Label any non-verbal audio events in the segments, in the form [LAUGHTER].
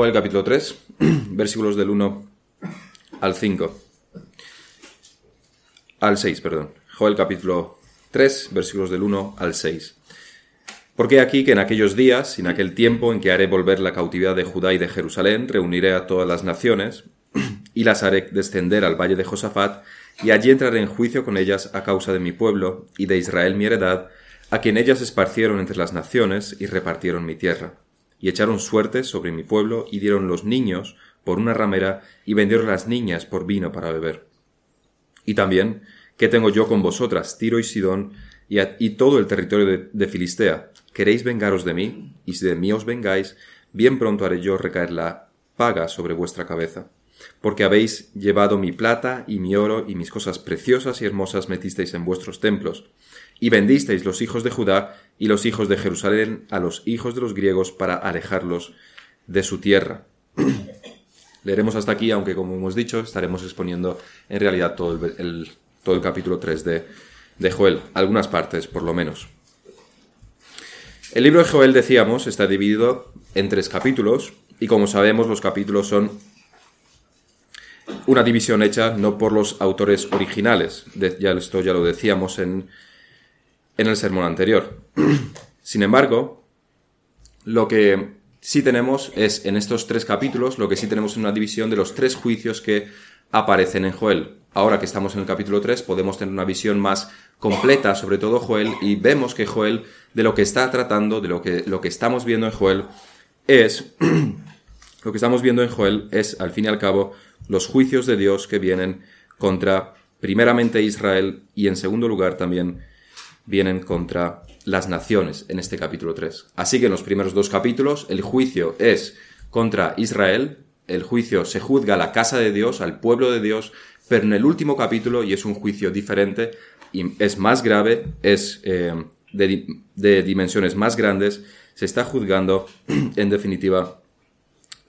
Joel capítulo 3, [CLEARS THROAT] versículos del 1 al 5. Al 6, perdón. Joel capítulo 3, versículos del 1 al 6. Porque aquí que en aquellos días, en aquel tiempo en que haré volver la cautividad de Judá y de Jerusalén, reuniré a todas las naciones [CLEARS THROAT] y las haré descender al valle de Josafat, y allí entraré en juicio con ellas a causa de mi pueblo y de Israel mi heredad, a quien ellas esparcieron entre las naciones y repartieron mi tierra. Y echaron suerte sobre mi pueblo y dieron los niños por una ramera y vendieron las niñas por vino para beber. Y también, ¿qué tengo yo con vosotras, Tiro y Sidón, y, todo el territorio de Filistea? ¿Queréis vengaros de mí? Y si de mí os vengáis, bien pronto haré yo recaer la paga sobre vuestra cabeza porque habéis llevado mi plata y mi oro y mis cosas preciosas y hermosas metisteis en vuestros templos, y vendisteis los hijos de Judá y los hijos de Jerusalén a los hijos de los griegos para alejarlos de su tierra. [CLEARS THROAT] Leeremos hasta aquí, aunque como hemos dicho, estaremos exponiendo en realidad todo el, todo el capítulo 3 de, de Joel, algunas partes por lo menos. El libro de Joel, decíamos, está dividido en tres capítulos, y como sabemos, los capítulos son una división hecha no por los autores originales, ya esto ya lo decíamos en, en el sermón anterior. [CLEARS THROAT] Sin embargo, lo que sí tenemos es en estos tres capítulos, lo que sí tenemos es una división de los tres juicios que aparecen en Joel. Ahora que estamos en el capítulo 3, podemos tener una visión más completa sobre todo Joel y vemos que Joel, de lo que está tratando, de lo que, lo que estamos viendo en Joel, es, [CLEARS THROAT] lo que estamos viendo en Joel es, al fin y al cabo, los juicios de Dios que vienen contra primeramente Israel y en segundo lugar también vienen contra las naciones en este capítulo 3. Así que en los primeros dos capítulos el juicio es contra Israel, el juicio se juzga a la casa de Dios, al pueblo de Dios, pero en el último capítulo, y es un juicio diferente, y es más grave, es eh, de, de dimensiones más grandes, se está juzgando [CLEARS THROAT] en definitiva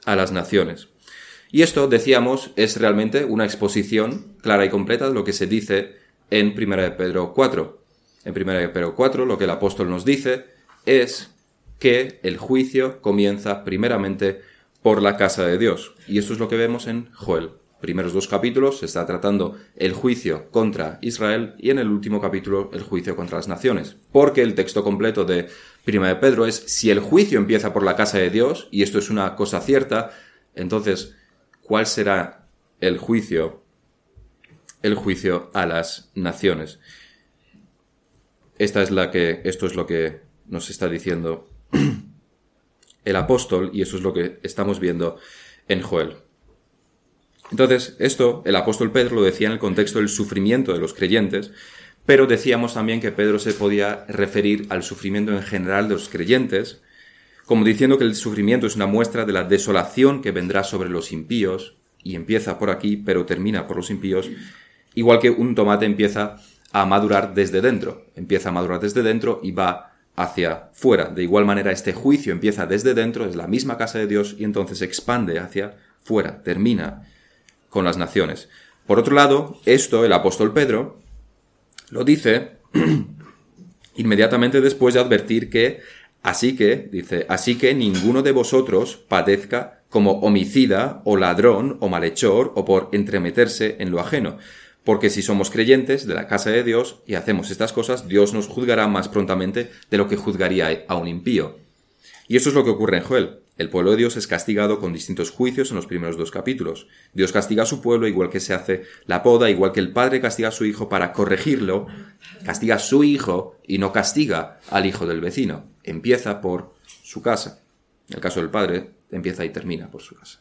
a las naciones. Y esto, decíamos, es realmente una exposición clara y completa de lo que se dice en 1 de Pedro 4. En 1 de Pedro 4 lo que el apóstol nos dice es que el juicio comienza primeramente por la casa de Dios. Y esto es lo que vemos en Joel. Primeros dos capítulos se está tratando el juicio contra Israel y en el último capítulo el juicio contra las naciones. Porque el texto completo de 1 de Pedro es si el juicio empieza por la casa de Dios, y esto es una cosa cierta, entonces cuál será el juicio, el juicio a las naciones. Esta es la que, esto es lo que nos está diciendo [CLEARS THROAT] el apóstol y eso es lo que estamos viendo en Joel. Entonces, esto el apóstol Pedro lo decía en el contexto del sufrimiento de los creyentes, pero decíamos también que Pedro se podía referir al sufrimiento en general de los creyentes, como diciendo que el sufrimiento es una muestra de la desolación que vendrá sobre los impíos, y empieza por aquí, pero termina por los impíos, igual que un tomate empieza a madurar desde dentro, empieza a madurar desde dentro y va hacia fuera. De igual manera, este juicio empieza desde dentro, es la misma casa de Dios, y entonces expande hacia fuera, termina con las naciones. Por otro lado, esto el apóstol Pedro lo dice [CLEARS THROAT] inmediatamente después de advertir que Así que, dice, así que ninguno de vosotros padezca como homicida o ladrón o malhechor o por entremeterse en lo ajeno. Porque si somos creyentes de la casa de Dios y hacemos estas cosas, Dios nos juzgará más prontamente de lo que juzgaría a un impío. Y eso es lo que ocurre en Joel. El pueblo de Dios es castigado con distintos juicios en los primeros dos capítulos. Dios castiga a su pueblo igual que se hace la poda, igual que el padre castiga a su hijo para corregirlo, castiga a su hijo y no castiga al hijo del vecino empieza por su casa. En el caso del padre, empieza y termina por su casa.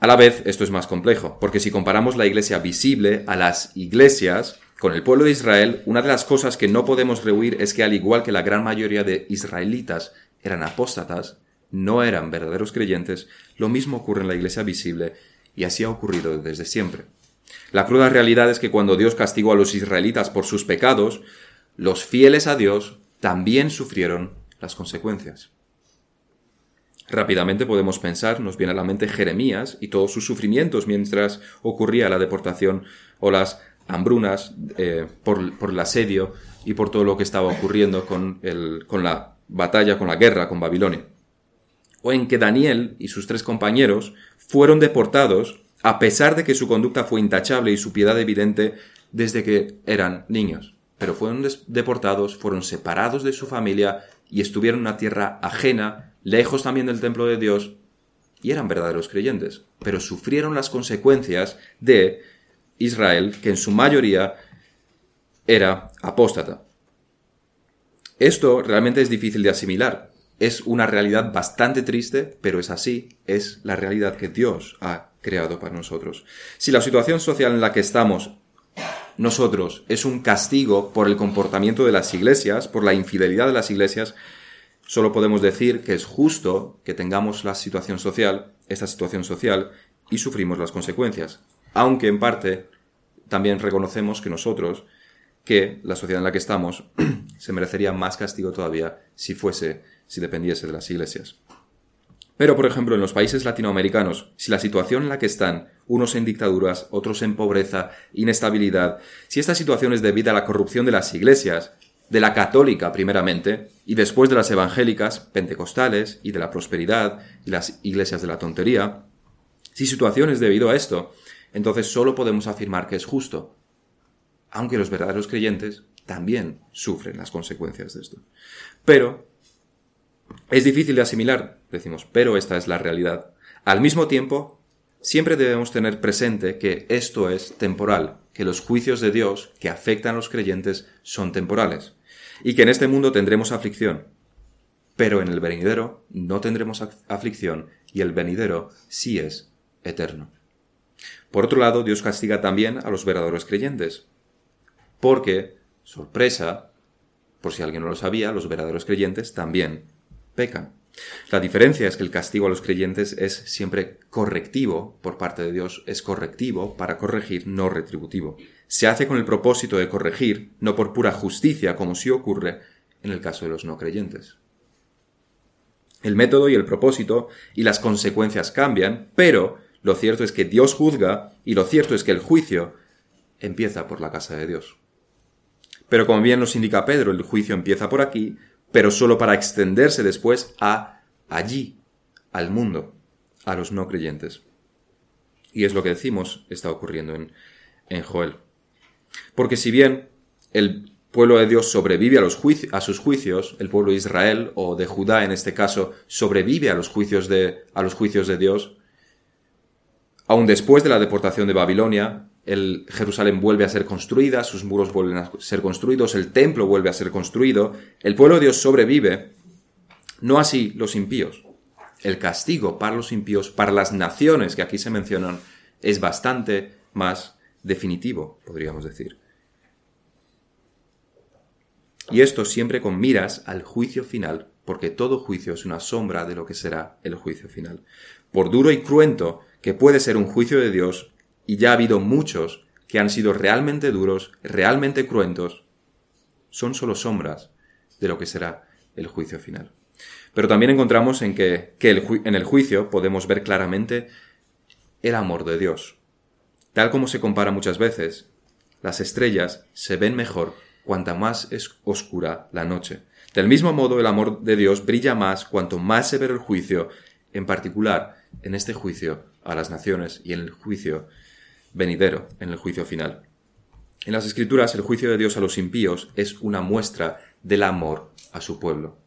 A la vez, esto es más complejo, porque si comparamos la iglesia visible a las iglesias, con el pueblo de Israel, una de las cosas que no podemos rehuir es que al igual que la gran mayoría de israelitas eran apóstatas, no eran verdaderos creyentes, lo mismo ocurre en la iglesia visible y así ha ocurrido desde siempre. La cruda realidad es que cuando Dios castigó a los israelitas por sus pecados, los fieles a Dios también sufrieron las consecuencias. Rápidamente podemos pensar, nos viene a la mente Jeremías y todos sus sufrimientos mientras ocurría la deportación o las hambrunas eh, por, por, el asedio y por todo lo que estaba ocurriendo con, el, con la batalla, con la guerra con Babilonia. o en que Daniel y sus tres compañeros fueron deportados a pesar de que su conducta fue intachable y su piedad evidente desde que eran niños. Pero fueron deportados, fueron separados de su familia y estuvieron en una tierra ajena, lejos también del templo de Dios, y eran verdaderos creyentes, pero sufrieron las consecuencias de Israel, que en su mayoría era apóstata. Esto realmente es difícil de asimilar. Es una realidad bastante triste, pero es así, es la realidad que Dios ha creado para nosotros. Si la situación social en la que estamos nosotros es un castigo por el comportamiento de las iglesias, por la infidelidad de las iglesias, solo podemos decir que es justo que tengamos la situación social, esta situación social, y sufrimos las consecuencias. Aunque en parte también reconocemos que nosotros, que la sociedad en la que estamos, [CLEARS THROAT] se merecería más castigo todavía si fuese, si dependiese de las iglesias. Pero, por ejemplo, en los países latinoamericanos, si la situación en la que están, unos en dictaduras, otros en pobreza, inestabilidad, si esta situación es debida a la corrupción de las iglesias, de la católica primeramente, y después de las evangélicas, pentecostales, y de la prosperidad, y las iglesias de la tontería, si situación es debido a esto, entonces solo podemos afirmar que es justo, aunque los verdaderos creyentes también sufren las consecuencias de esto. Pero es difícil de asimilar, decimos, pero esta es la realidad. Al mismo tiempo, siempre debemos tener presente que esto es temporal, que los juicios de Dios que afectan a los creyentes son temporales, y que en este mundo tendremos aflicción, pero en el venidero no tendremos aflicción y el venidero sí es eterno. Por otro lado, Dios castiga también a los verdaderos creyentes, porque, sorpresa, por si alguien no lo sabía, los verdaderos creyentes también pecan. La diferencia es que el castigo a los creyentes es siempre correctivo por parte de Dios, es correctivo para corregir, no retributivo. Se hace con el propósito de corregir, no por pura justicia, como sí ocurre en el caso de los no creyentes. El método y el propósito y las consecuencias cambian, pero lo cierto es que Dios juzga y lo cierto es que el juicio empieza por la casa de Dios. Pero como bien nos indica Pedro, el juicio empieza por aquí, pero solo para extenderse después a allí, al mundo, a los no creyentes. Y es lo que decimos está ocurriendo en, en Joel. Porque si bien el pueblo de Dios sobrevive a, los a sus juicios, el pueblo de Israel o de Judá en este caso sobrevive a los juicios de, a los juicios de Dios, aun después de la deportación de Babilonia, el Jerusalén vuelve a ser construida, sus muros vuelven a ser construidos, el templo vuelve a ser construido, el pueblo de Dios sobrevive, no así los impíos. El castigo para los impíos, para las naciones que aquí se mencionan, es bastante más definitivo, podríamos decir. Y esto siempre con miras al juicio final, porque todo juicio es una sombra de lo que será el juicio final. Por duro y cruento que puede ser un juicio de Dios, y ya ha habido muchos que han sido realmente duros, realmente cruentos, son solo sombras de lo que será el juicio final. Pero también encontramos en que, en el juicio podemos ver claramente el amor de Dios. Tal como se compara muchas veces, las estrellas se ven mejor cuanta más es oscura la noche. Del mismo modo, el amor de Dios brilla más cuanto más severo el juicio, en particular en este juicio a las naciones y en el juicio venidero en el juicio final. En las Escrituras, el juicio de Dios a los impíos es una muestra del amor a su pueblo.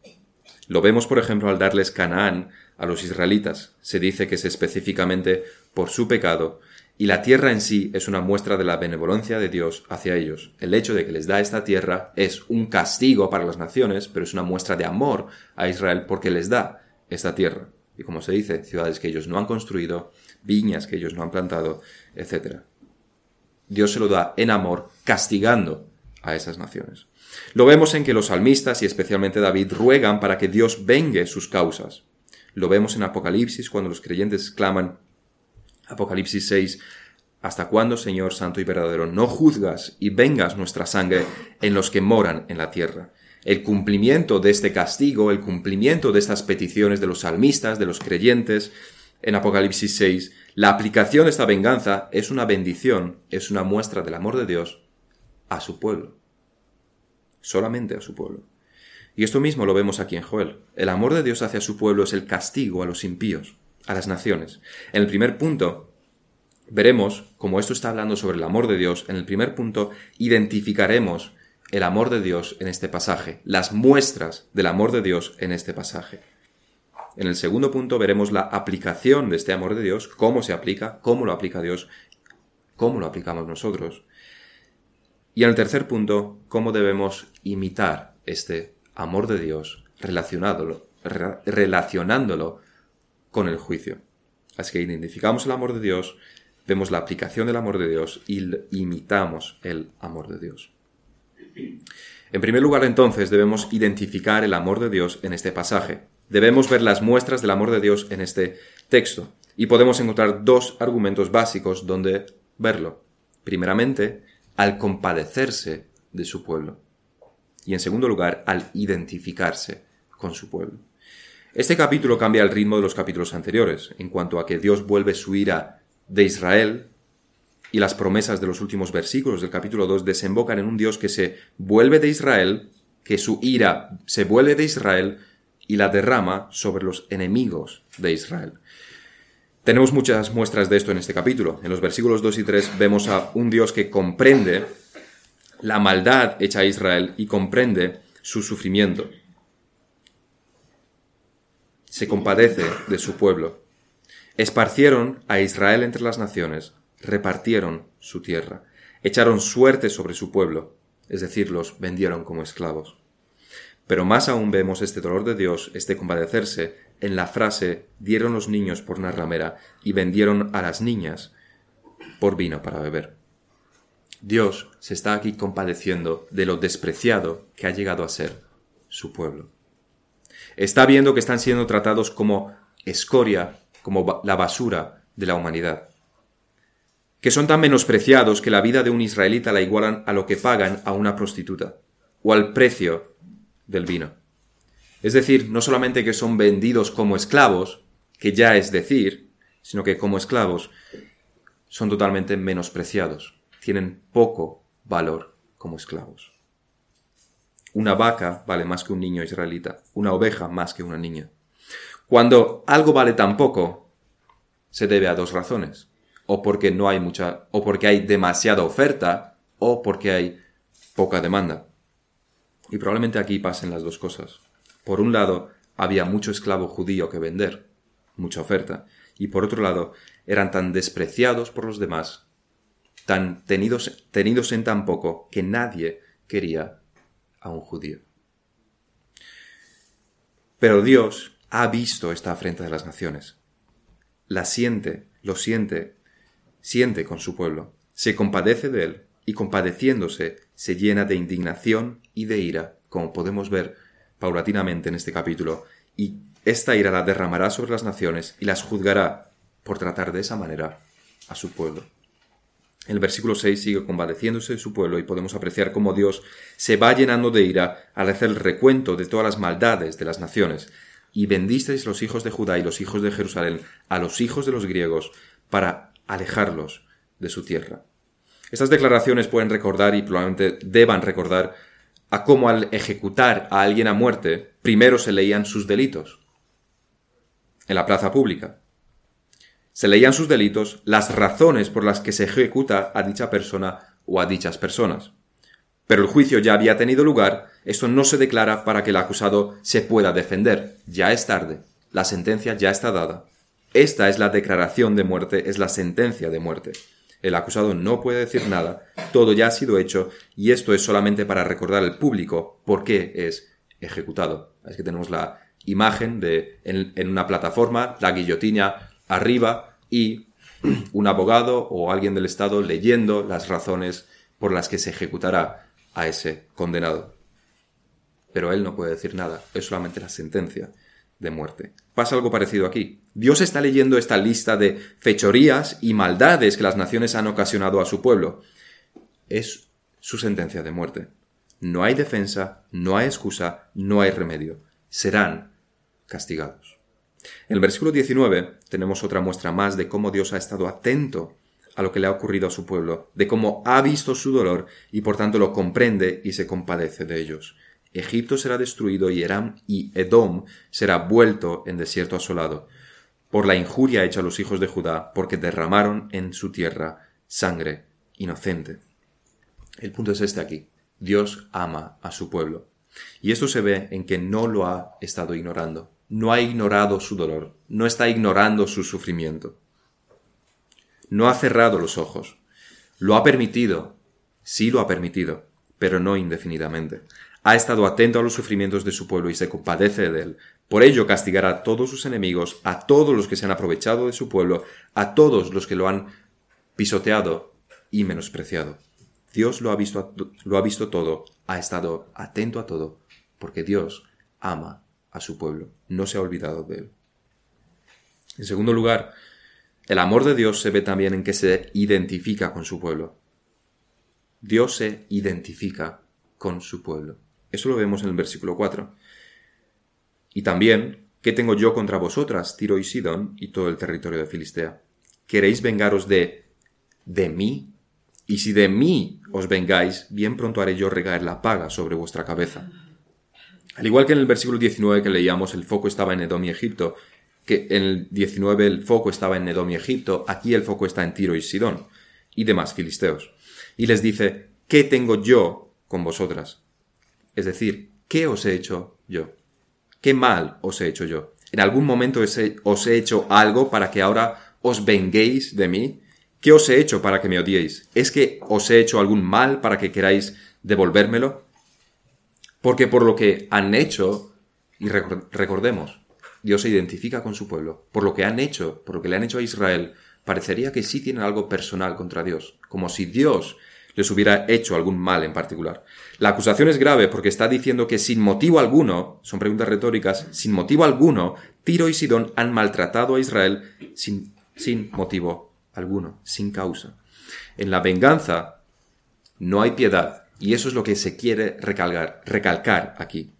Lo vemos, por ejemplo, al darles Canaán a los israelitas. Se dice que es específicamente por su pecado, y la tierra en sí es una muestra de la benevolencia de Dios hacia ellos. El hecho de que les da esta tierra es un castigo para las naciones, pero es una muestra de amor a Israel porque les da esta tierra. Y como se dice, ciudades que ellos no han construido, viñas que ellos no han plantado, etc. Dios se lo da en amor, castigando a esas naciones. Lo vemos en que los salmistas y especialmente David ruegan para que Dios vengue sus causas. Lo vemos en Apocalipsis cuando los creyentes claman, Apocalipsis 6, ¿Hasta cuándo, Señor Santo y verdadero, no juzgas y vengas nuestra sangre en los que moran en la tierra? El cumplimiento de este castigo, el cumplimiento de estas peticiones de los salmistas, de los creyentes, en Apocalipsis 6, la aplicación de esta venganza es una bendición, es una muestra del amor de Dios a su pueblo. Solamente a su pueblo. Y esto mismo lo vemos aquí en Joel. El amor de Dios hacia su pueblo es el castigo a los impíos, a las naciones. En el primer punto, veremos, como esto está hablando sobre el amor de Dios, en el primer punto identificaremos el amor de Dios en este pasaje, las muestras del amor de Dios en este pasaje. En el segundo punto veremos la aplicación de este amor de Dios, cómo se aplica, cómo lo aplica Dios, cómo lo aplicamos nosotros. Y en el tercer punto, cómo debemos imitar este amor de Dios relacionándolo, con el juicio. Así que identificamos el amor de Dios, vemos la aplicación del amor de Dios y imitamos el amor de Dios. En primer lugar, entonces, debemos identificar el amor de Dios en este pasaje. Debemos ver las muestras del amor de Dios en este texto. Y podemos encontrar dos argumentos básicos donde verlo. Primeramente, al compadecerse de su pueblo. Y en segundo lugar, al identificarse con su pueblo. Este capítulo cambia el ritmo de los capítulos anteriores, en cuanto a que Dios vuelve su ira de Israel y las promesas de los últimos versículos del capítulo 2 desembocan en un Dios que se vuelve de Israel, que su ira se vuelve de Israel y la derrama sobre los enemigos de Israel. Tenemos muchas muestras de esto en este capítulo. En los versículos 2 y 3 vemos a un Dios que comprende la maldad hecha a Israel y comprende su sufrimiento. Se compadece de su pueblo. Esparcieron a Israel entre las naciones, repartieron su tierra, echaron suerte sobre su pueblo, es decir, los vendieron como esclavos. Pero más aún vemos este dolor de Dios, este compadecerse, en la frase dieron los niños por una ramera y vendieron a las niñas por vino para beber. Dios se está aquí compadeciendo de lo despreciado que ha llegado a ser su pueblo. Está viendo que están siendo tratados como escoria, como la basura de la humanidad. Que son tan menospreciados que la vida de un israelita la igualan a lo que pagan a una prostituta, o al precio del vino. Es decir, no solamente que son vendidos como esclavos, que ya es decir, sino que como esclavos son totalmente menospreciados, tienen poco valor como esclavos. Una vaca vale más que un niño israelita, una oveja más que una niña. Cuando algo vale tan poco, se debe a dos razones. O porque no hay mucha, o porque hay demasiada oferta, o porque hay poca demanda. Y probablemente aquí pasen las dos cosas. Por un lado, había mucho esclavo judío que vender, mucha oferta, y por otro lado, eran tan despreciados por los demás, tan tenidos, tenidos en tan poco, que nadie quería a un judío. Pero Dios ha visto esta afrenta de las naciones. La siente, lo siente, siente con su pueblo, se compadece de él, y compadeciéndose se llena de indignación y de ira, como podemos ver paulatinamente en este capítulo, y esta ira la derramará sobre las naciones y las juzgará por tratar de esa manera a su pueblo. El versículo 6 sigue compadeciéndose de su pueblo y podemos apreciar cómo Dios se va llenando de ira al hacer el recuento de todas las maldades de las naciones. Y bendisteis los hijos de Judá y los hijos de Jerusalén a los hijos de los griegos para alejarlos de su tierra. Estas declaraciones pueden recordar y probablemente deban recordar a cómo al ejecutar a alguien a muerte, primero se leían sus delitos en la plaza pública. Se leían sus delitos, las razones por las que se ejecuta a dicha persona o a dichas personas. Pero el juicio ya había tenido lugar, esto no se declara para que el acusado se pueda defender. Ya es tarde, la sentencia ya está dada. Esta es la declaración de muerte, es la sentencia de muerte. El acusado no puede decir nada, todo ya ha sido hecho y esto es solamente para recordar al público por qué es ejecutado. Es que tenemos la imagen de en, una plataforma, la guillotina arriba y [CLEARS THROAT] un abogado o alguien del Estado leyendo las razones por las que se ejecutará a ese condenado. Pero él no puede decir nada, es solamente la sentencia de muerte. Pasa algo parecido aquí. Dios está leyendo esta lista de fechorías y maldades que las naciones han ocasionado a su pueblo. Es su sentencia de muerte. No hay defensa, no hay excusa, no hay remedio. Serán castigados. En el versículo 19 tenemos otra muestra más de cómo Dios ha estado atento a lo que le ha ocurrido a su pueblo, de cómo ha visto su dolor y por tanto lo comprende y se compadece de ellos. Egipto será destruido y Eram y Edom será vuelto en desierto asolado, por la injuria hecha a los hijos de Judá, porque derramaron en su tierra sangre inocente. El punto es este aquí. Dios ama a su pueblo. Y esto se ve en que no lo ha estado ignorando. No ha ignorado su dolor. No está ignorando su sufrimiento. No ha cerrado los ojos. Lo ha permitido. Sí lo ha permitido, pero no indefinidamente. Ha estado atento a los sufrimientos de su pueblo y se compadece de él. Por ello castigará a todos sus enemigos, a todos los que se han aprovechado de su pueblo, a todos los que lo han pisoteado y menospreciado. Dios lo ha visto, lo ha visto todo, ha estado atento a todo, porque Dios ama a su pueblo, no se ha olvidado de él. En segundo lugar, el amor de Dios se ve también en que se identifica con su pueblo. Dios se identifica con su pueblo. Eso lo vemos en el versículo 4. Y también, ¿qué tengo yo contra vosotras, Tiro y Sidón y todo el territorio de Filistea? ¿Queréis vengaros de de mí? Y si de mí os vengáis, bien pronto haré yo recaer la paga sobre vuestra cabeza. Al igual que en el versículo 19 que leíamos, el foco estaba en Edom y Egipto, que en el 19 el foco estaba en Edom y Egipto, aquí el foco está en Tiro y Sidón y demás filisteos. Y les dice, ¿qué tengo yo con vosotras? Es decir, ¿qué os he hecho yo? ¿Qué mal os he hecho yo? ¿En algún momento os he hecho algo para que ahora os venguéis de mí? ¿Qué os he hecho para que me odiéis? ¿Es que os he hecho algún mal para que queráis devolvérmelo? Porque por lo que han hecho, y recordemos, Dios se identifica con su pueblo, por lo que han hecho, por lo que le han hecho a Israel, parecería que sí tienen algo personal contra Dios, como si Dios les hubiera hecho algún mal en particular. La acusación es grave porque está diciendo que sin motivo alguno, son preguntas retóricas, sin motivo alguno, Tiro y Sidón han maltratado a Israel sin, sin motivo alguno, sin causa. En la venganza no hay piedad, y eso es lo que se quiere recalcar, recalcar aquí.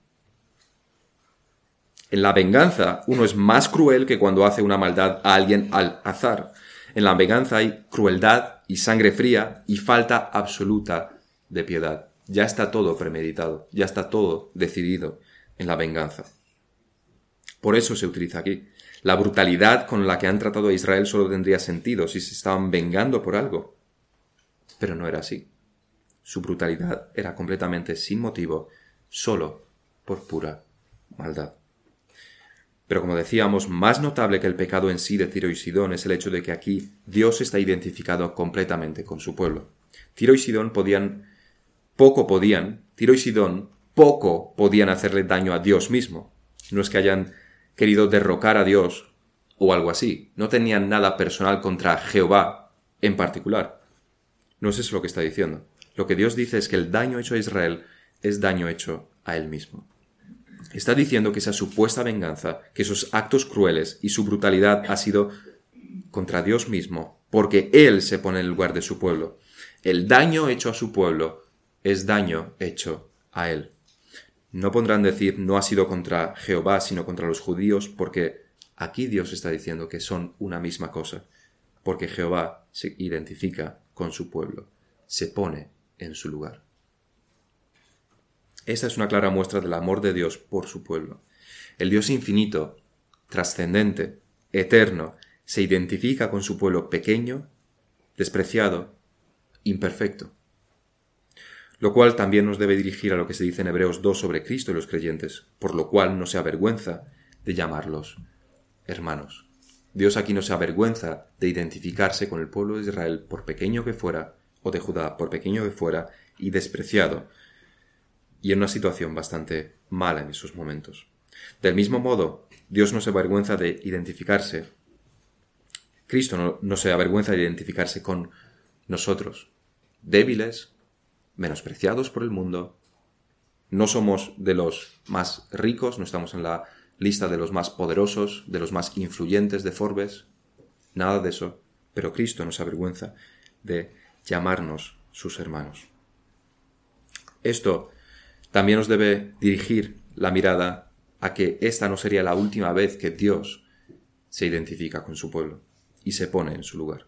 En la venganza uno es más cruel que cuando hace una maldad a alguien al azar. En la venganza hay crueldad y sangre fría y falta absoluta de piedad. Ya está todo premeditado, ya está todo decidido en la venganza. Por eso se utiliza aquí. La brutalidad con la que han tratado a Israel solo tendría sentido si se estaban vengando por algo. Pero no era así. Su brutalidad era completamente sin motivo, solo por pura maldad. Pero como decíamos, más notable que el pecado en sí de Tiro y Sidón es el hecho de que aquí Dios está identificado completamente con su pueblo. Tiro y Sidón podían, poco podían, Tiro y Sidón poco podían hacerle daño a Dios mismo. No es que hayan querido derrocar a Dios o algo así. No tenían nada personal contra Jehová en particular. No es eso lo que está diciendo. Lo que Dios dice es que el daño hecho a Israel es daño hecho a él mismo. Está diciendo que esa supuesta venganza, que esos actos crueles y su brutalidad ha sido contra Dios mismo, porque Él se pone en el lugar de su pueblo. El daño hecho a su pueblo es daño hecho a Él. No pondrán decir no ha sido contra Jehová, sino contra los judíos, porque aquí Dios está diciendo que son una misma cosa, porque Jehová se identifica con su pueblo, se pone en su lugar. Esta es una clara muestra del amor de Dios por su pueblo. El Dios infinito, trascendente, eterno, se identifica con su pueblo pequeño, despreciado, imperfecto lo cual también nos debe dirigir a lo que se dice en Hebreos 2 sobre Cristo y los creyentes, por lo cual no se avergüenza de llamarlos hermanos. Dios aquí no se avergüenza de identificarse con el pueblo de Israel, por pequeño que fuera, o de Judá, por pequeño que fuera, y despreciado, y en una situación bastante mala en esos momentos. Del mismo modo, Dios no se avergüenza de identificarse, Cristo no, no se avergüenza de identificarse con nosotros, débiles, menospreciados por el mundo, no somos de los más ricos, no estamos en la lista de los más poderosos, de los más influyentes de Forbes, nada de eso, pero Cristo nos avergüenza de llamarnos sus hermanos. Esto también nos debe dirigir la mirada a que esta no sería la última vez que Dios se identifica con su pueblo y se pone en su lugar.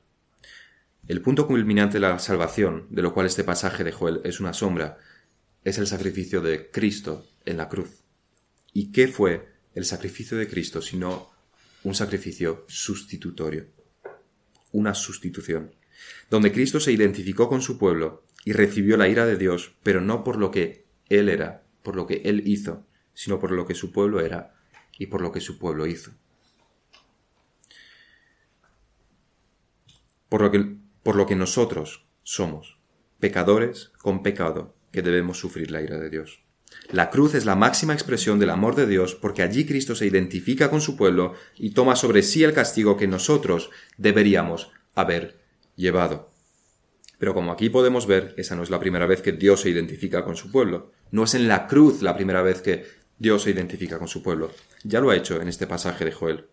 El punto culminante de la salvación, de lo cual este pasaje de Joel es una sombra, es el sacrificio de Cristo en la cruz. ¿Y qué fue el sacrificio de Cristo sino un sacrificio sustitutorio? Una sustitución, donde Cristo se identificó con su pueblo y recibió la ira de Dios, pero no por lo que Él era, por lo que Él hizo, sino por lo que su pueblo era y por lo que su pueblo hizo. Por lo que, por lo que nosotros somos, pecadores con pecado, que debemos sufrir la ira de Dios. La cruz es la máxima expresión del amor de Dios porque allí Cristo se identifica con su pueblo y toma sobre sí el castigo que nosotros deberíamos haber llevado. Pero como aquí podemos ver, esa no es la primera vez que Dios se identifica con su pueblo. No es en la cruz la primera vez que Dios se identifica con su pueblo. Ya lo ha hecho en este pasaje de Joel.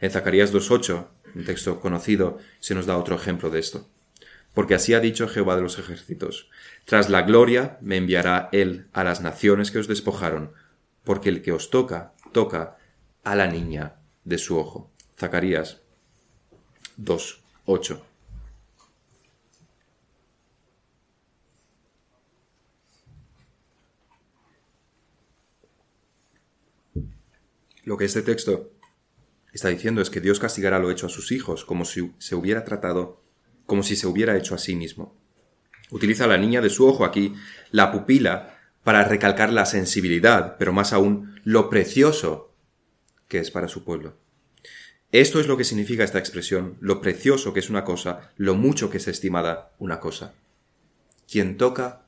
En Zacarías 2.8, un texto conocido, se nos da otro ejemplo de esto. Porque así ha dicho Jehová de los ejércitos, tras la gloria me enviará él a las naciones que os despojaron, porque el que os toca, toca a la niña de su ojo. Zacarías 2.8. Lo que este texto está diciendo es que Dios castigará lo hecho a sus hijos, como si se hubiera tratado, como si se hubiera hecho a sí mismo. Utiliza la niña de su ojo aquí, la pupila, para recalcar la sensibilidad, pero más aún lo precioso que es para su pueblo. Esto es lo que significa esta expresión, lo precioso que es una cosa, lo mucho que es estimada una cosa. Quien toca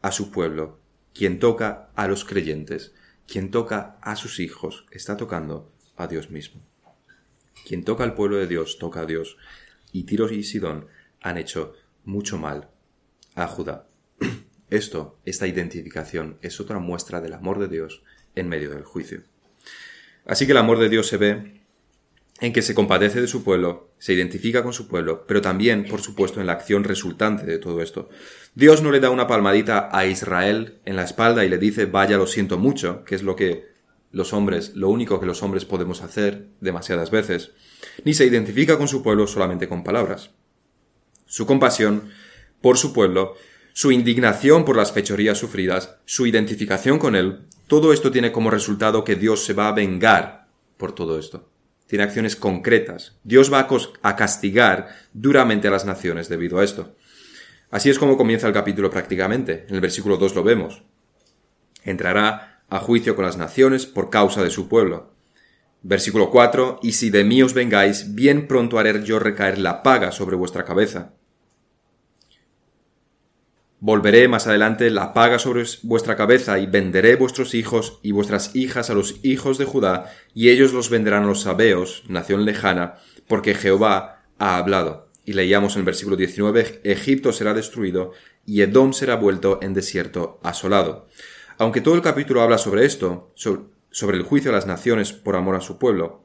a su pueblo, quien toca a los creyentes, quien toca a sus hijos está tocando a Dios mismo. Quien toca al pueblo de Dios toca a Dios. Y Tiro y Sidón han hecho mucho mal a Judá. [CLEARS THROAT] Esto, esta identificación, es otra muestra del amor de Dios en medio del juicio. Así que el amor de Dios se ve en que se compadece de su pueblo, se identifica con su pueblo, pero también, por supuesto, en la acción resultante de todo esto. Dios no le da una palmadita a Israel en la espalda y le dice, vaya, lo siento mucho, que es lo que los hombres, lo único que los hombres podemos hacer demasiadas veces, ni se identifica con su pueblo solamente con palabras. Su compasión por su pueblo, su indignación por las fechorías sufridas, su identificación con él, todo esto tiene como resultado que Dios se va a vengar por todo esto tiene acciones concretas. Dios va a castigar duramente a las naciones debido a esto. Así es como comienza el capítulo prácticamente. En el versículo 2 lo vemos. Entrará a juicio con las naciones por causa de su pueblo. Versículo 4. Y si de mí os vengáis, bien pronto haré yo recaer la paga sobre vuestra cabeza. Volveré más adelante la paga sobre vuestra cabeza y venderé vuestros hijos y vuestras hijas a los hijos de Judá, y ellos los venderán a los sabeos, nación lejana, porque Jehová ha hablado. Y leíamos en el versículo 19, Egipto será destruido y Edom será vuelto en desierto asolado. Aunque todo el capítulo habla sobre esto, sobre el juicio a las naciones por amor a su pueblo,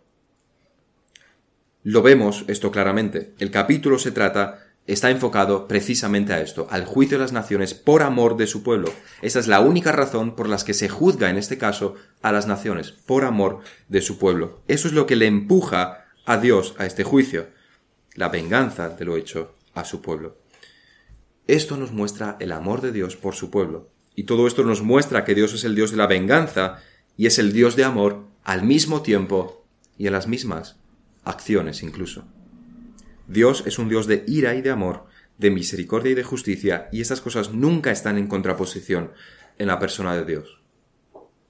lo vemos esto claramente. El capítulo se trata está enfocado precisamente a esto, al juicio de las naciones por amor de su pueblo. Esa es la única razón por la que se juzga en este caso a las naciones, por amor de su pueblo. Eso es lo que le empuja a Dios a este juicio, la venganza de lo hecho a su pueblo. Esto nos muestra el amor de Dios por su pueblo. Y todo esto nos muestra que Dios es el Dios de la venganza y es el Dios de amor al mismo tiempo y en las mismas acciones incluso. Dios es un Dios de ira y de amor, de misericordia y de justicia, y estas cosas nunca están en contraposición en la persona de Dios.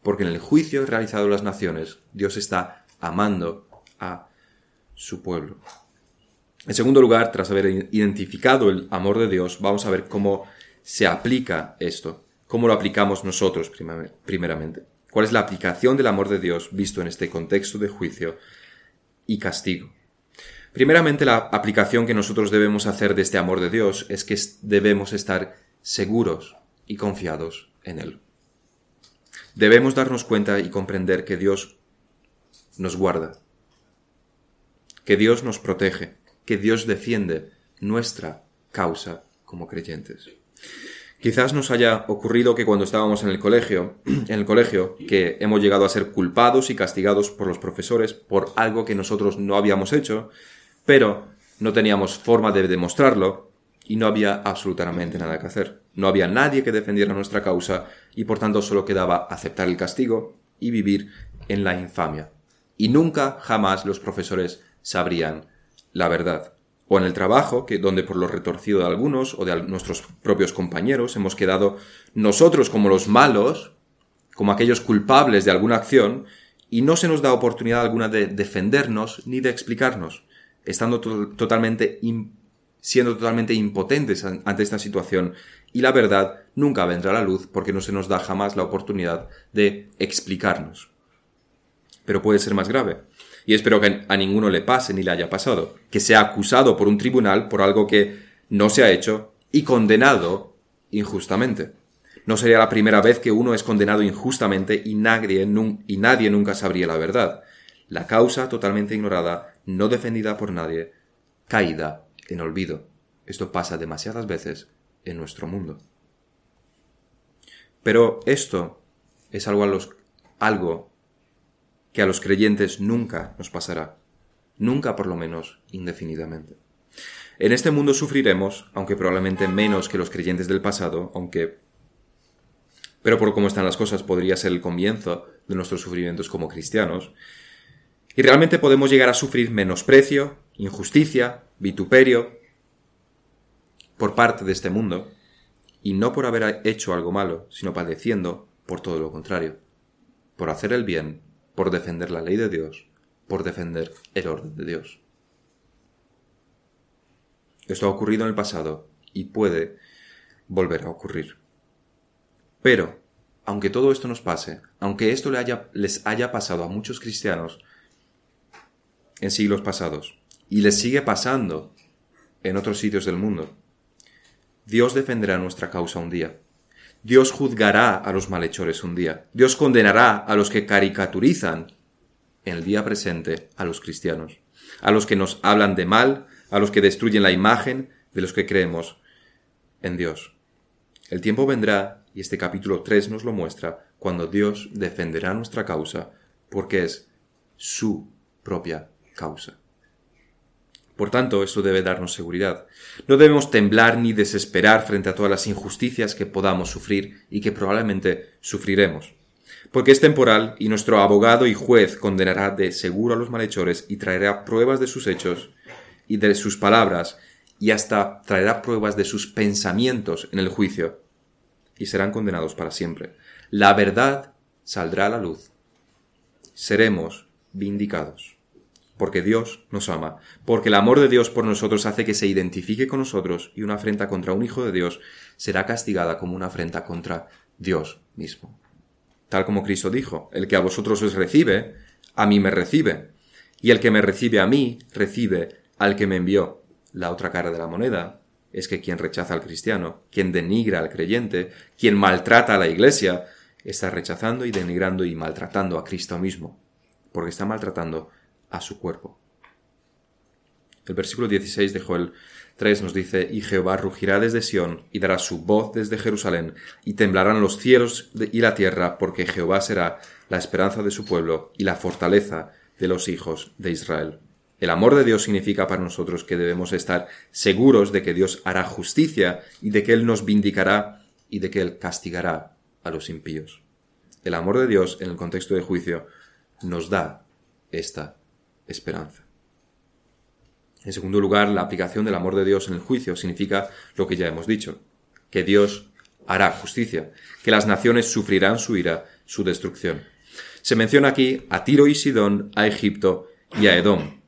Porque en el juicio realizado las naciones, Dios está amando a su pueblo. En segundo lugar, tras haber identificado el amor de Dios, vamos a ver cómo se aplica esto, cómo lo aplicamos nosotros primeramente. ¿Cuál es la aplicación del amor de Dios visto en este contexto de juicio y castigo? Primeramente, la aplicación que nosotros debemos hacer de este amor de Dios es que debemos estar seguros y confiados en Él. Debemos darnos cuenta y comprender que Dios nos guarda, que Dios nos protege, que Dios defiende nuestra causa como creyentes. Quizás nos haya ocurrido que cuando estábamos en el colegio, [CLEARS THROAT] en el colegio, que hemos llegado a ser culpados y castigados por los profesores por algo que nosotros no habíamos hecho, pero no teníamos forma de demostrarlo y no había absolutamente nada que hacer. No había nadie que defendiera nuestra causa y por tanto solo quedaba aceptar el castigo y vivir en la infamia. Y nunca, jamás los profesores sabrían la verdad. O en el trabajo, que donde por lo retorcido de algunos o de nuestros propios compañeros hemos quedado nosotros como los malos, como aquellos culpables de alguna acción, y no se nos da oportunidad alguna de defendernos ni de explicarnos, estando totalmente siendo totalmente impotentes ante esta situación y la verdad nunca vendrá a la luz porque no se nos da jamás la oportunidad de explicarnos. Pero puede ser más grave. Y espero que a ninguno le pase ni le haya pasado. Que sea acusado por un tribunal por algo que no se ha hecho y condenado injustamente. No sería la primera vez que uno es condenado injustamente y nadie, y nadie nunca sabría la verdad. La causa totalmente ignorada, no defendida por nadie, caída en olvido. Esto pasa demasiadas veces en nuestro mundo. Pero esto es algo, a los, algo que a los creyentes nunca nos pasará, nunca por lo menos indefinidamente. En este mundo sufriremos, aunque probablemente menos que los creyentes del pasado, aunque... Pero por cómo están las cosas podría ser el comienzo de nuestros sufrimientos como cristianos. Y realmente podemos llegar a sufrir menosprecio, injusticia, vituperio por parte de este mundo, y no por haber hecho algo malo, sino padeciendo por todo lo contrario, por hacer el bien, por defender la ley de Dios, por defender el orden de Dios. Esto ha ocurrido en el pasado y puede volver a ocurrir. Pero, aunque todo esto nos pase, aunque esto les haya pasado a muchos cristianos en siglos pasados, y les sigue pasando en otros sitios del mundo. Dios defenderá nuestra causa un día. Dios juzgará a los malhechores un día. Dios condenará a los que caricaturizan en el día presente a los cristianos, a los que nos hablan de mal, a los que destruyen la imagen de los que creemos en Dios. El tiempo vendrá, y este capítulo 3 nos lo muestra, cuando Dios defenderá nuestra causa, porque es su propia causa. Por tanto, esto debe darnos seguridad. No debemos temblar ni desesperar frente a todas las injusticias que podamos sufrir y que probablemente sufriremos. Porque es temporal y nuestro abogado y juez condenará de seguro a los malhechores y traerá pruebas de sus hechos y de sus palabras y hasta traerá pruebas de sus pensamientos en el juicio y serán condenados para siempre. La verdad saldrá a la luz. Seremos vindicados porque Dios nos ama, porque el amor de Dios por nosotros hace que se identifique con nosotros y una afrenta contra un hijo de Dios será castigada como una afrenta contra Dios mismo. Tal como Cristo dijo, el que a vosotros os recibe, a mí me recibe, y el que me recibe a mí, recibe al que me envió. La otra cara de la moneda es que quien rechaza al cristiano, quien denigra al creyente, quien maltrata a la iglesia, está rechazando y denigrando y maltratando a Cristo mismo, porque está maltratando a su cuerpo. El versículo 16 de Joel 3 nos dice, Y Jehová rugirá desde Sión, y dará su voz desde Jerusalén, y temblarán los cielos y la tierra, porque Jehová será la esperanza de su pueblo y la fortaleza de los hijos de Israel. El amor de Dios significa para nosotros que debemos estar seguros de que Dios hará justicia y de que Él nos vindicará y de que Él castigará a los impíos. El amor de Dios en el contexto de juicio nos da esta esperanza. En segundo lugar, la aplicación del amor de Dios en el juicio significa lo que ya hemos dicho, que Dios hará justicia, que las naciones sufrirán su ira, su destrucción. Se menciona aquí a Tiro y Sidón, a Egipto y a Edom.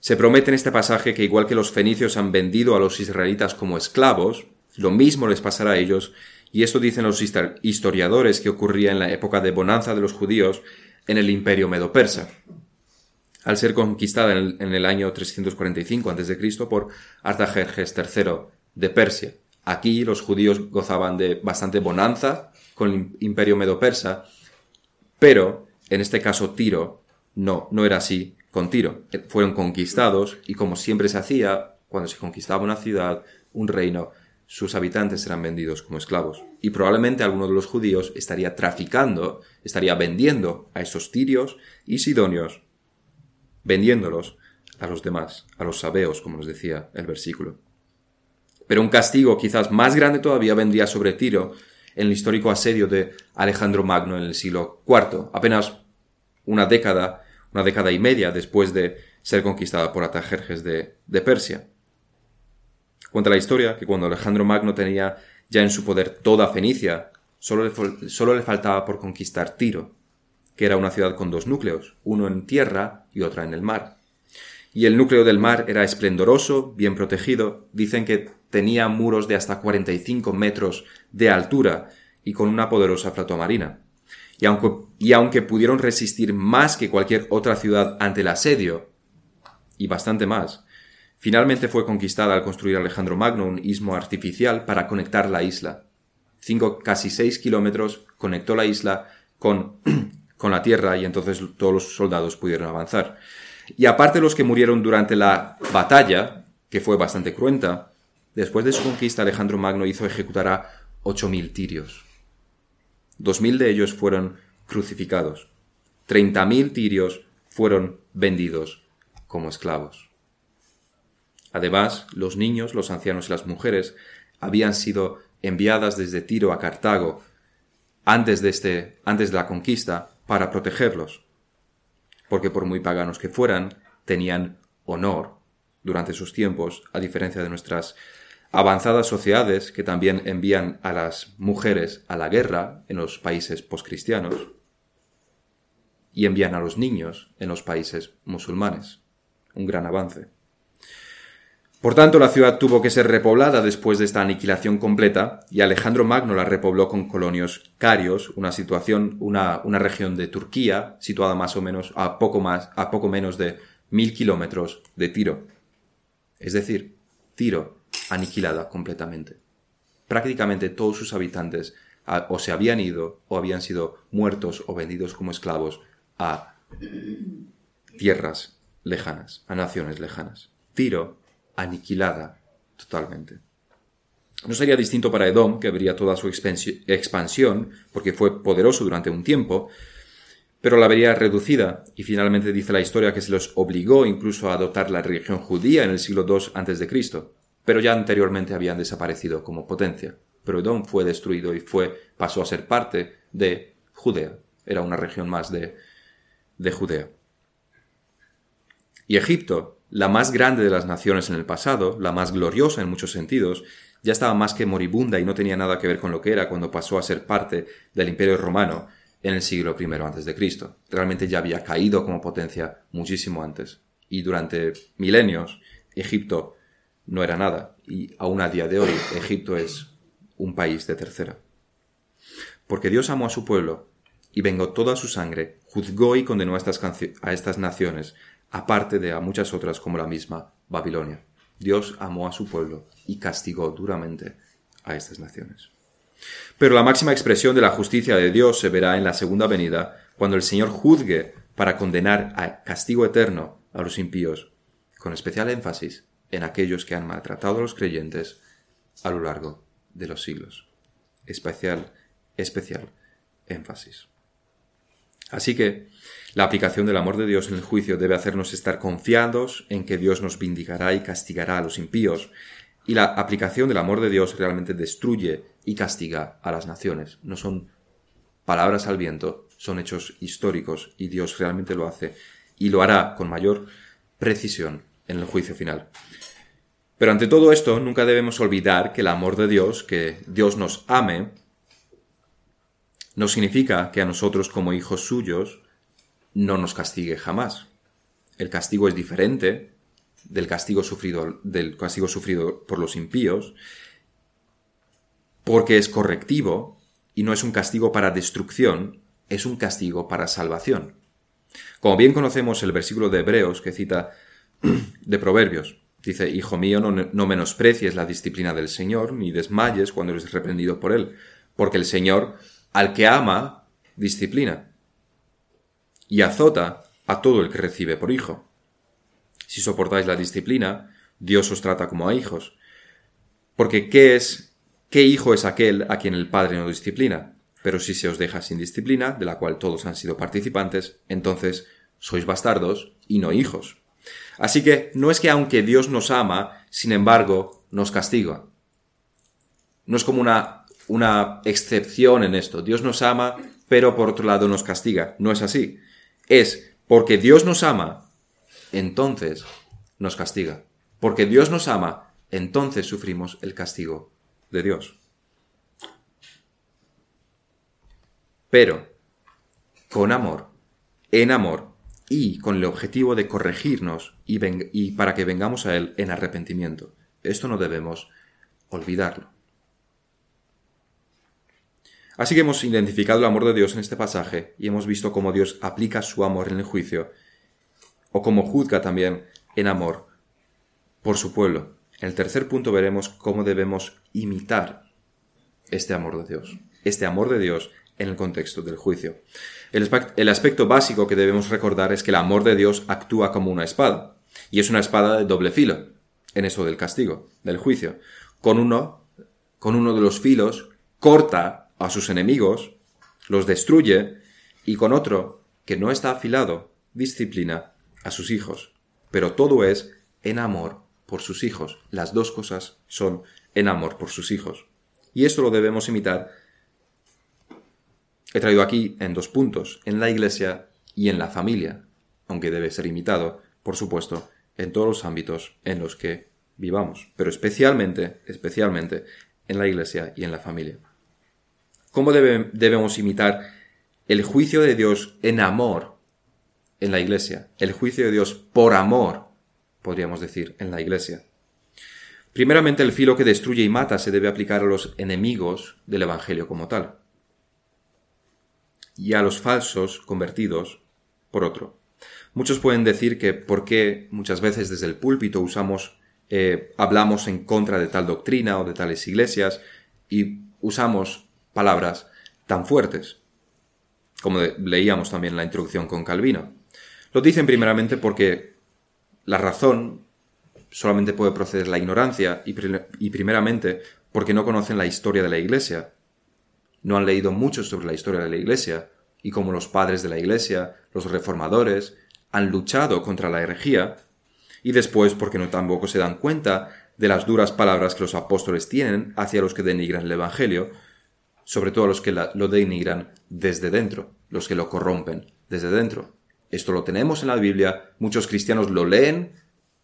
Se promete en este pasaje que igual que los fenicios han vendido a los israelitas como esclavos, lo mismo les pasará a ellos, y esto dicen los historiadores que ocurría en la época de bonanza de los judíos en el imperio medo-persa al ser conquistada en el, año 345 a.C. por Artajerjes III de Persia. Aquí los judíos gozaban de bastante bonanza con el imperio medo-persa, pero en este caso Tiro no, no era así con Tiro. Fueron conquistados y como siempre se hacía, cuando se conquistaba una ciudad, un reino, sus habitantes eran vendidos como esclavos. Y probablemente alguno de los judíos estaría traficando, estaría vendiendo a esos tirios y sidonios vendiéndolos a los demás, a los sabeos, como nos decía el versículo. Pero un castigo quizás más grande todavía vendría sobre Tiro en el histórico asedio de Alejandro Magno en el siglo IV, apenas una década, una década y media después de ser conquistada por Atajerjes de, de Persia. Cuenta la historia que cuando Alejandro Magno tenía ya en su poder toda Fenicia, solo le, solo le faltaba por conquistar Tiro, que era una ciudad con dos núcleos, uno en tierra y otra en el mar. Y el núcleo del mar era esplendoroso, bien protegido, dicen que tenía muros de hasta 45 metros de altura y con una poderosa flota marina. Y aunque, y aunque pudieron resistir más que cualquier otra ciudad ante el asedio, y bastante más, finalmente fue conquistada al construir Alejandro Magno un istmo artificial para conectar la isla. Cinco, casi seis kilómetros conectó la isla con, [CLEARS THROAT] con la tierra y entonces todos los soldados pudieron avanzar. Y aparte los que murieron durante la batalla, que fue bastante cruenta, Después de su conquista, Alejandro Magno hizo ejecutar a 8.000 tirios. 2.000 de ellos fueron crucificados. 30.000 tirios fueron vendidos como esclavos. Además, los niños, los ancianos y las mujeres habían sido enviadas desde Tiro a Cartago antes de, este, antes de la conquista para protegerlos, porque por muy paganos que fueran, tenían honor durante sus tiempos, a diferencia de nuestras avanzadas sociedades que también envían a las mujeres a la guerra en los países poscristianos y envían a los niños en los países musulmanes. Un gran avance. Por tanto, la ciudad tuvo que ser repoblada después de esta aniquilación completa y Alejandro Magno la repobló con colonios carios, una situación, una, una región de Turquía situada más o menos a poco más, a poco menos de mil kilómetros de Tiro. Es decir, Tiro aniquilada completamente. Prácticamente todos sus habitantes o se habían ido o habían sido muertos o vendidos como esclavos a tierras lejanas, a naciones lejanas. Tiro aniquilada totalmente. No sería distinto para Edom, que vería toda su expansión, porque fue poderoso durante un tiempo, pero la vería reducida, y finalmente dice la historia que se los obligó incluso a adoptar la religión judía en el siglo II a.C pero ya anteriormente habían desaparecido como potencia. Pero Edom fue destruido y fue, pasó a ser parte de Judea. Era una región más de, de Judea. Y Egipto, la más grande de las naciones en el pasado, la más gloriosa en muchos sentidos, ya estaba más que moribunda y no tenía nada que ver con lo que era cuando pasó a ser parte del Imperio Romano en el siglo I Cristo. Realmente ya había caído como potencia muchísimo antes. Y durante milenios, Egipto no era nada. Y aún a día de hoy Egipto es un país de tercera. Porque Dios amó a su pueblo y vengó toda su sangre, juzgó y condenó a estas, a estas naciones, aparte de a muchas otras como la misma Babilonia. Dios amó a su pueblo y castigó duramente a estas naciones. Pero la máxima expresión de la justicia de Dios se verá en la segunda venida, cuando el Señor juzgue para condenar a castigo eterno a los impíos, con especial énfasis en aquellos que han maltratado a los creyentes a lo largo de los siglos. Especial, especial énfasis. Así que la aplicación del amor de Dios en el juicio debe hacernos estar confiados en que Dios nos vindicará y castigará a los impíos, y la aplicación del amor de Dios realmente destruye y castiga a las naciones. No son palabras al viento, son hechos históricos y Dios realmente lo hace y lo hará con mayor precisión en el juicio final. Pero ante todo esto, nunca debemos olvidar que el amor de Dios, que Dios nos ame, no significa que a nosotros como hijos suyos no nos castigue jamás. El castigo es diferente del castigo sufrido, del castigo sufrido por los impíos, porque es correctivo y no es un castigo para destrucción, es un castigo para salvación. Como bien conocemos el versículo de Hebreos que cita [CLEARS THROAT] de Proverbios, Dice, Hijo mío, no, menosprecies la disciplina del Señor, ni desmayes cuando eres reprendido por Él, porque el Señor, al que ama, disciplina y azota a todo el que recibe por hijo. Si soportáis la disciplina, Dios os trata como a hijos. Porque ¿qué es, qué hijo es aquel a quien el Padre no disciplina? Pero si se os deja sin disciplina, de la cual todos han sido participantes, entonces sois bastardos y no hijos. Así que no es que aunque Dios nos ama, sin embargo, nos castiga. No es como una, una excepción en esto. Dios nos ama, pero por otro lado nos castiga. No es así. Es porque Dios nos ama, entonces nos castiga. Porque Dios nos ama, entonces sufrimos el castigo de Dios. Pero, con amor, en amor, y con el objetivo de corregirnos y, y, para que vengamos a Él en arrepentimiento. Esto no debemos olvidarlo. Así que hemos identificado el amor de Dios en este pasaje y hemos visto cómo Dios aplica su amor en el juicio, o cómo juzga también en amor por su pueblo. En el tercer punto veremos cómo debemos imitar este amor de Dios, este amor de Dios en el contexto del juicio. El, aspecto básico que debemos recordar es que el amor de Dios actúa como una espada, y es una espada de doble filo, en eso del castigo, del juicio. Con uno, con uno de los filos, corta a sus enemigos, los destruye, y con otro, que no está afilado, disciplina a sus hijos. Pero todo es en amor por sus hijos. Las dos cosas son en amor por sus hijos. Y esto lo debemos imitar He traído aquí en dos puntos, en la iglesia y en la familia, aunque debe ser imitado, por supuesto, en todos los ámbitos en los que vivamos, pero especialmente, especialmente en la iglesia y en la familia. ¿Cómo debemos imitar el juicio de Dios en amor en la iglesia? El juicio de Dios por amor, podríamos decir, en la iglesia. Primeramente, el filo que destruye y mata se debe aplicar a los enemigos del Evangelio como tal y a los falsos convertidos por otro. Muchos pueden decir que por qué muchas veces desde el púlpito usamos, eh, hablamos en contra de tal doctrina o de tales iglesias y usamos palabras tan fuertes, como leíamos también en la introducción con Calvino. Lo dicen primeramente porque la razón solamente puede proceder la ignorancia y, y primeramente porque no conocen la historia de la iglesia no han leído mucho sobre la historia de la Iglesia y cómo los padres de la Iglesia, los reformadores, han luchado contra la herejía, y después porque no tampoco se dan cuenta de las duras palabras que los apóstoles tienen hacia los que denigran el Evangelio, sobre todo los que lo denigran desde dentro, los que lo corrompen desde dentro. Esto lo tenemos en la Biblia, muchos cristianos lo leen,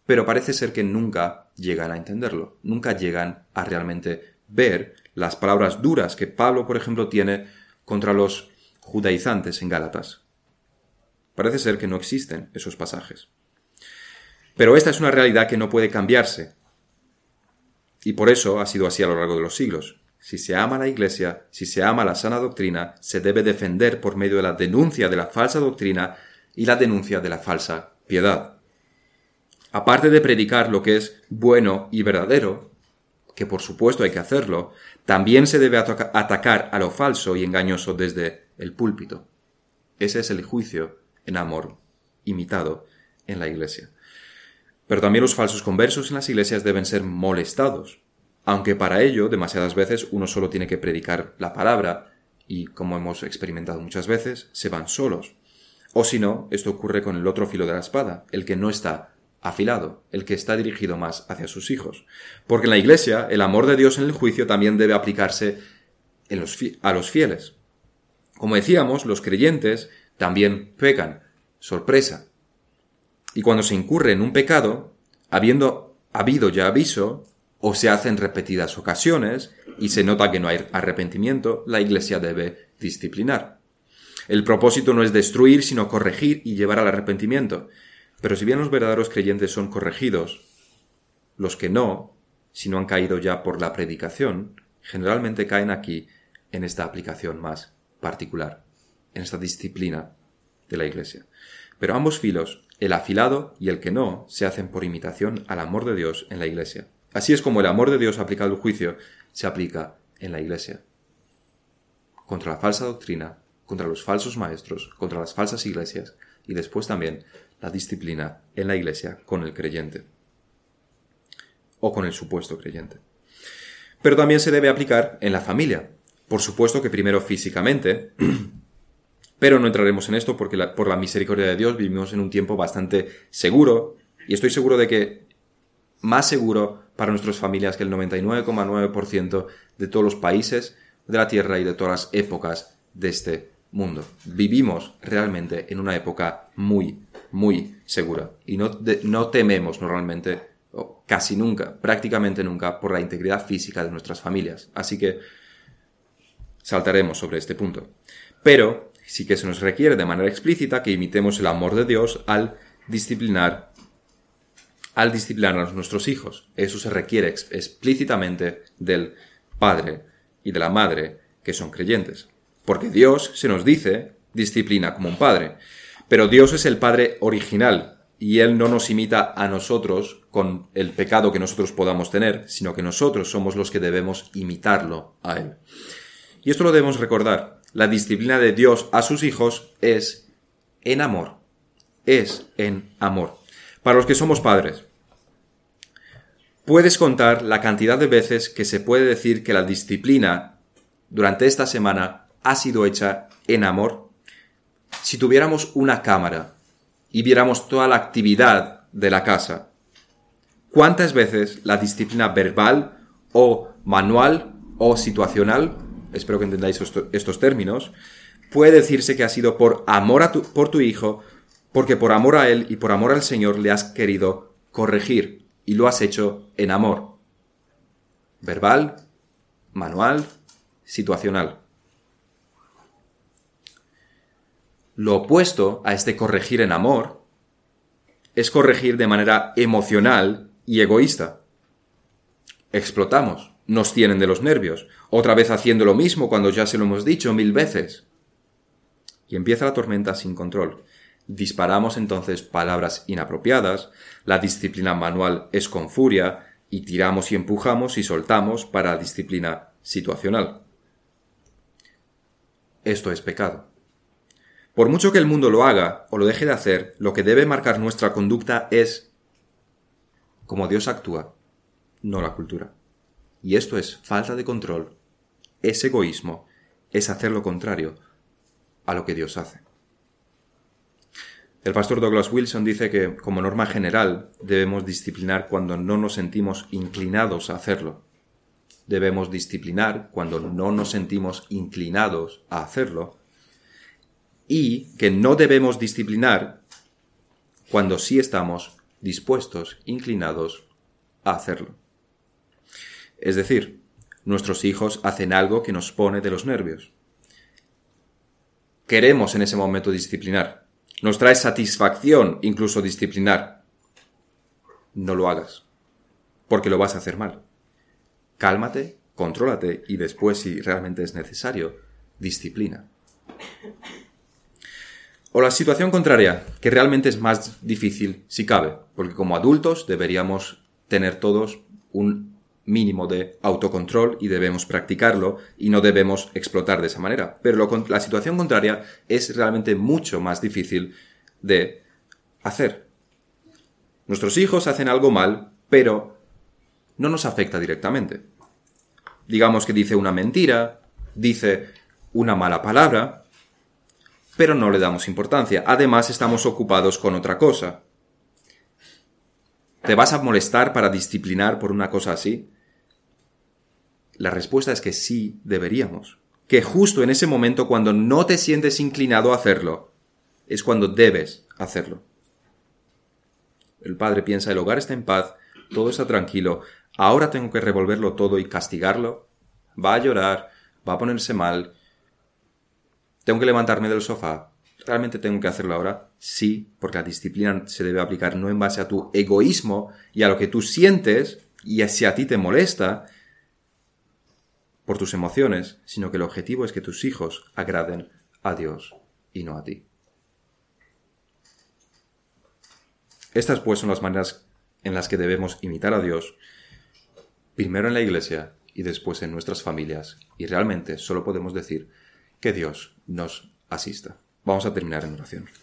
pero parece ser que nunca llegan a entenderlo, nunca llegan a realmente ver las palabras duras que Pablo, por ejemplo, tiene contra los judaizantes en Gálatas. Parece ser que no existen esos pasajes. Pero esta es una realidad que no puede cambiarse. Y por eso ha sido así a lo largo de los siglos. Si se ama la Iglesia, si se ama la sana doctrina, se debe defender por medio de la denuncia de la falsa doctrina y la denuncia de la falsa piedad. Aparte de predicar lo que es bueno y verdadero, que por supuesto hay que hacerlo, también se debe atacar a lo falso y engañoso desde el púlpito. Ese es el juicio en amor imitado en la iglesia. Pero también los falsos conversos en las iglesias deben ser molestados, aunque para ello demasiadas veces uno solo tiene que predicar la palabra y, como hemos experimentado muchas veces, se van solos. O si no, esto ocurre con el otro filo de la espada, el que no está afilado, el que está dirigido más hacia sus hijos. Porque en la Iglesia el amor de Dios en el juicio también debe aplicarse a los fieles. Como decíamos, los creyentes también pecan. Sorpresa. Y cuando se incurre en un pecado, habiendo habido ya aviso, o se hace en repetidas ocasiones, y se nota que no hay arrepentimiento, la Iglesia debe disciplinar. El propósito no es destruir, sino corregir y llevar al arrepentimiento. Pero si bien los verdaderos creyentes son corregidos, los que no, si no han caído ya por la predicación, generalmente caen aquí en esta aplicación más particular, en esta disciplina de la Iglesia. Pero ambos filos, el afilado y el que no, se hacen por imitación al amor de Dios en la Iglesia. Así es como el amor de Dios aplicado al juicio se aplica en la Iglesia. Contra la falsa doctrina, contra los falsos maestros, contra las falsas iglesias y después también la disciplina en la iglesia con el creyente o con el supuesto creyente. Pero también se debe aplicar en la familia. Por supuesto que primero físicamente, [CLEARS THROAT] pero no entraremos en esto porque por la misericordia de Dios vivimos en un tiempo bastante seguro y estoy seguro de que más seguro para nuestras familias que el 99,9% de todos los países de la Tierra y de todas las épocas de este mundo. Vivimos realmente en una época muy, muy segura y no, no tememos normalmente, o casi nunca, prácticamente nunca, por la integridad física de nuestras familias. Así que saltaremos sobre este punto. Pero sí que se nos requiere de manera explícita que imitemos el amor de Dios al disciplinar al disciplinar a nuestros hijos. Eso se requiere explícitamente del padre y de la madre que son creyentes. Porque Dios se nos dice disciplina como un padre. Pero Dios es el padre original y Él no nos imita a nosotros con el pecado que nosotros podamos tener, sino que nosotros somos los que debemos imitarlo a Él. Y esto lo debemos recordar. La disciplina de Dios a sus hijos es en amor. Es en amor. Para los que somos padres, ¿puedes contar la cantidad de veces que se puede decir que la disciplina durante esta semana ha sido hecha en amor? Si tuviéramos una cámara y viéramos toda la actividad de la casa, ¿cuántas veces la disciplina verbal o manual o situacional, espero que entendáis estos términos, puede decirse que ha sido por amor a tu, por tu hijo porque por amor a Él y por amor al Señor le has querido corregir y lo has hecho en amor. Verbal, manual, situacional. Lo opuesto a este corregir en amor es corregir de manera emocional y egoísta. Explotamos, nos tienen de los nervios, otra vez haciendo lo mismo cuando ya se lo hemos dicho mil veces. Y empieza la tormenta sin control. Disparamos entonces palabras inapropiadas, la disciplina manual es con furia, y tiramos y empujamos y soltamos para disciplina situacional. Esto es pecado. Por mucho que el mundo lo haga o lo deje de hacer, lo que debe marcar nuestra conducta es como Dios actúa, no la cultura. Y esto es falta de control, es egoísmo, es hacer lo contrario a lo que Dios hace. El pastor Douglas Wilson dice que, como norma general, debemos disciplinar cuando no nos sentimos inclinados a hacerlo. Debemos disciplinar cuando no nos sentimos inclinados a hacerlo. Y que no debemos disciplinar cuando sí estamos dispuestos, inclinados a hacerlo. Es decir, nuestros hijos hacen algo que nos pone de los nervios. Queremos en ese momento disciplinar, nos trae satisfacción incluso disciplinar. No lo hagas, porque lo vas a hacer mal. Cálmate, contrólate y después, si realmente es necesario, disciplina. O la situación contraria, que realmente es más difícil si cabe, porque como adultos deberíamos tener todos un mínimo de autocontrol y debemos practicarlo y no debemos explotar de esa manera. Pero la situación contraria es realmente mucho más difícil de hacer. Nuestros hijos hacen algo mal, pero no nos afecta directamente. Digamos que dice una mentira, dice una mala palabra, pero no le damos importancia. Además, estamos ocupados con otra cosa. ¿Te vas a molestar para disciplinar por una cosa así? La respuesta es que sí deberíamos. Que justo en ese momento cuando no te sientes inclinado a hacerlo, es cuando debes hacerlo. El padre piensa, el hogar está en paz, todo está tranquilo, ahora tengo que revolverlo todo y castigarlo. Va a llorar, va a ponerse mal, tengo que levantarme del sofá, ¿Realmente tengo que hacerlo ahora? Sí, porque la disciplina se debe aplicar no en base a tu egoísmo y a lo que tú sientes y si a ti te molesta por tus emociones, sino que el objetivo es que tus hijos agraden a Dios y no a ti. Estas pues son las maneras en las que debemos imitar a Dios, primero en la iglesia y después en nuestras familias, y realmente solo podemos decir que Dios nos asista. Vamos a terminar en oración.